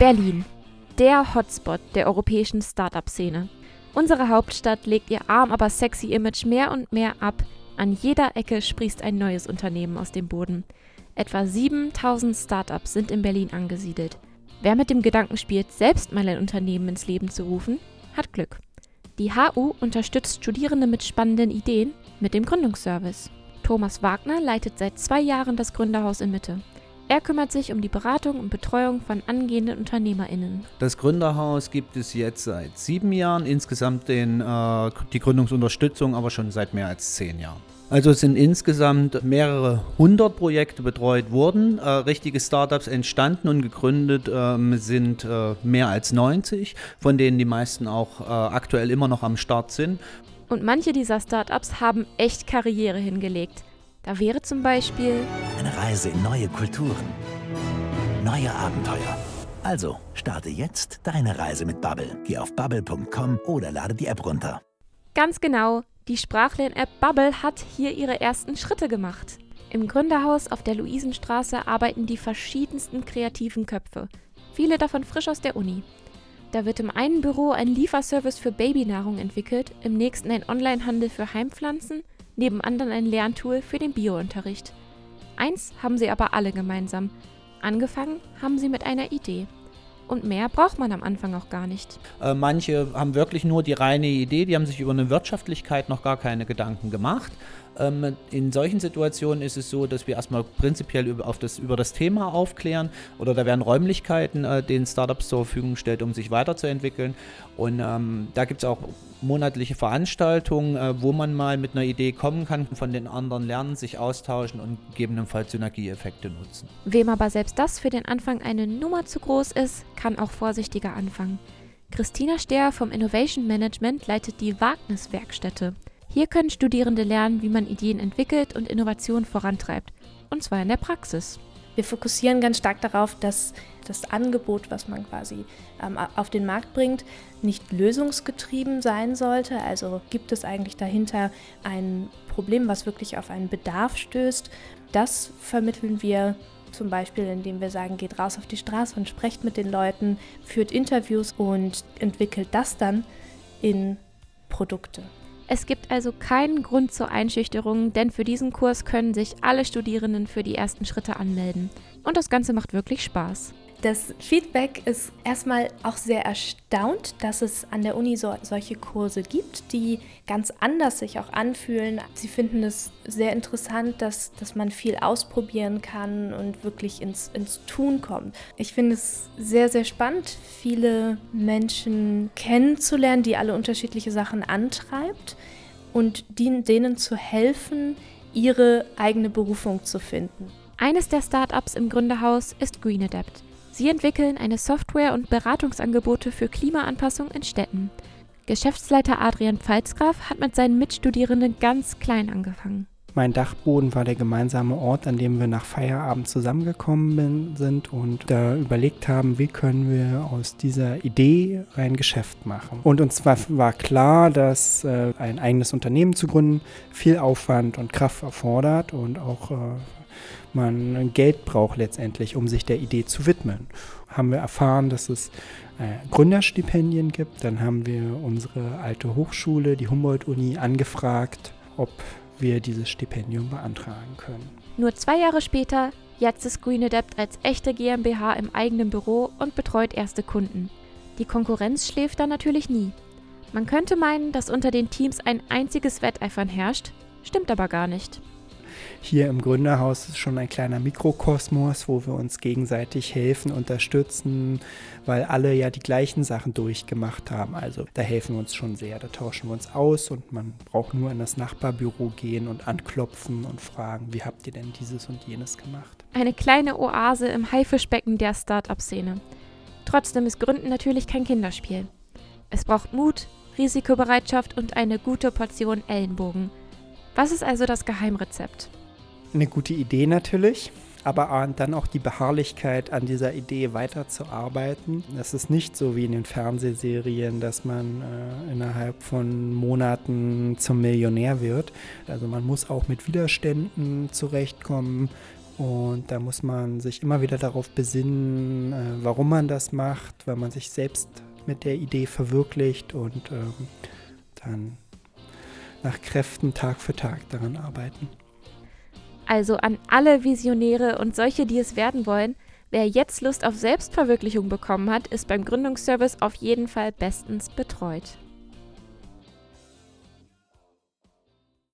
Berlin, der Hotspot der europäischen Startup-Szene. Unsere Hauptstadt legt ihr arm aber sexy Image mehr und mehr ab. An jeder Ecke sprießt ein neues Unternehmen aus dem Boden. Etwa 7000 Startups sind in Berlin angesiedelt. Wer mit dem Gedanken spielt, selbst mal ein Unternehmen ins Leben zu rufen, hat Glück. Die HU unterstützt Studierende mit spannenden Ideen mit dem Gründungsservice. Thomas Wagner leitet seit zwei Jahren das Gründerhaus in Mitte. Er kümmert sich um die Beratung und Betreuung von angehenden UnternehmerInnen. Das Gründerhaus gibt es jetzt seit sieben Jahren, insgesamt den, äh, die Gründungsunterstützung aber schon seit mehr als zehn Jahren. Also es sind insgesamt mehrere hundert Projekte betreut worden. Äh, richtige Startups entstanden und gegründet ähm, sind äh, mehr als 90, von denen die meisten auch äh, aktuell immer noch am Start sind. Und manche dieser Startups haben echt Karriere hingelegt. Da wäre zum Beispiel eine Reise in neue Kulturen, neue Abenteuer. Also starte jetzt deine Reise mit Bubble. Geh auf bubble.com oder lade die App runter. Ganz genau, die Sprachlern-App Bubble hat hier ihre ersten Schritte gemacht. Im Gründerhaus auf der Luisenstraße arbeiten die verschiedensten kreativen Köpfe, viele davon frisch aus der Uni. Da wird im einen Büro ein Lieferservice für Babynahrung entwickelt, im nächsten ein Onlinehandel für Heimpflanzen neben anderen ein Lerntool für den Biounterricht. Eins haben sie aber alle gemeinsam. Angefangen haben sie mit einer Idee. Und mehr braucht man am Anfang auch gar nicht. Äh, manche haben wirklich nur die reine Idee, die haben sich über eine Wirtschaftlichkeit noch gar keine Gedanken gemacht. Ähm, in solchen Situationen ist es so, dass wir erstmal prinzipiell über, das, über das Thema aufklären oder da werden Räumlichkeiten äh, den Startups zur Verfügung gestellt, um sich weiterzuentwickeln. Und ähm, da gibt es auch monatliche Veranstaltungen, äh, wo man mal mit einer Idee kommen kann, von den anderen lernen, sich austauschen und gegebenenfalls Synergieeffekte nutzen. Wem aber selbst das für den Anfang eine Nummer zu groß ist, kann auch vorsichtiger anfangen. Christina Stehr vom Innovation Management leitet die Wagniswerkstätte. Hier können Studierende lernen, wie man Ideen entwickelt und Innovation vorantreibt. Und zwar in der Praxis. Wir fokussieren ganz stark darauf, dass das Angebot, was man quasi ähm, auf den Markt bringt, nicht lösungsgetrieben sein sollte. Also gibt es eigentlich dahinter ein Problem, was wirklich auf einen Bedarf stößt. Das vermitteln wir zum Beispiel, indem wir sagen, geht raus auf die Straße und sprecht mit den Leuten, führt Interviews und entwickelt das dann in Produkte. Es gibt also keinen Grund zur Einschüchterung, denn für diesen Kurs können sich alle Studierenden für die ersten Schritte anmelden. Und das Ganze macht wirklich Spaß. Das Feedback ist erstmal auch sehr erstaunt, dass es an der Uni so, solche Kurse gibt, die ganz anders sich auch anfühlen. Sie finden es sehr interessant, dass, dass man viel ausprobieren kann und wirklich ins, ins Tun kommt. Ich finde es sehr, sehr spannend, viele Menschen kennenzulernen, die alle unterschiedliche Sachen antreibt und denen zu helfen, ihre eigene Berufung zu finden. Eines der Startups im Gründerhaus ist Green Adapt. Sie entwickeln eine Software und Beratungsangebote für Klimaanpassung in Städten. Geschäftsleiter Adrian Pfalzgraf hat mit seinen Mitstudierenden ganz klein angefangen. Mein Dachboden war der gemeinsame Ort, an dem wir nach Feierabend zusammengekommen sind und da überlegt haben, wie können wir aus dieser Idee ein Geschäft machen. Und uns war, war klar, dass äh, ein eigenes Unternehmen zu gründen viel Aufwand und Kraft erfordert und auch äh, man Geld braucht letztendlich, um sich der Idee zu widmen. Haben wir erfahren, dass es äh, Gründerstipendien gibt. Dann haben wir unsere alte Hochschule, die Humboldt-Uni, angefragt, ob wir dieses Stipendium beantragen können. Nur zwei Jahre später, jetzt ist Green Adept als echte GmbH im eigenen Büro und betreut erste Kunden. Die Konkurrenz schläft da natürlich nie. Man könnte meinen, dass unter den Teams ein einziges Wetteifern herrscht, stimmt aber gar nicht. Hier im Gründerhaus ist schon ein kleiner Mikrokosmos, wo wir uns gegenseitig helfen, unterstützen, weil alle ja die gleichen Sachen durchgemacht haben. Also da helfen wir uns schon sehr, da tauschen wir uns aus und man braucht nur in das Nachbarbüro gehen und anklopfen und fragen, wie habt ihr denn dieses und jenes gemacht? Eine kleine Oase im Haifischbecken der Start-up-Szene. Trotzdem ist Gründen natürlich kein Kinderspiel. Es braucht Mut, Risikobereitschaft und eine gute Portion Ellenbogen. Was ist also das Geheimrezept? Eine gute Idee natürlich, aber dann auch die Beharrlichkeit an dieser Idee weiterzuarbeiten. Es ist nicht so wie in den Fernsehserien, dass man äh, innerhalb von Monaten zum Millionär wird. Also man muss auch mit Widerständen zurechtkommen. Und da muss man sich immer wieder darauf besinnen, äh, warum man das macht, weil man sich selbst mit der Idee verwirklicht und ähm, dann nach Kräften Tag für Tag daran arbeiten. Also an alle Visionäre und solche, die es werden wollen, wer jetzt Lust auf Selbstverwirklichung bekommen hat, ist beim Gründungsservice auf jeden Fall bestens betreut.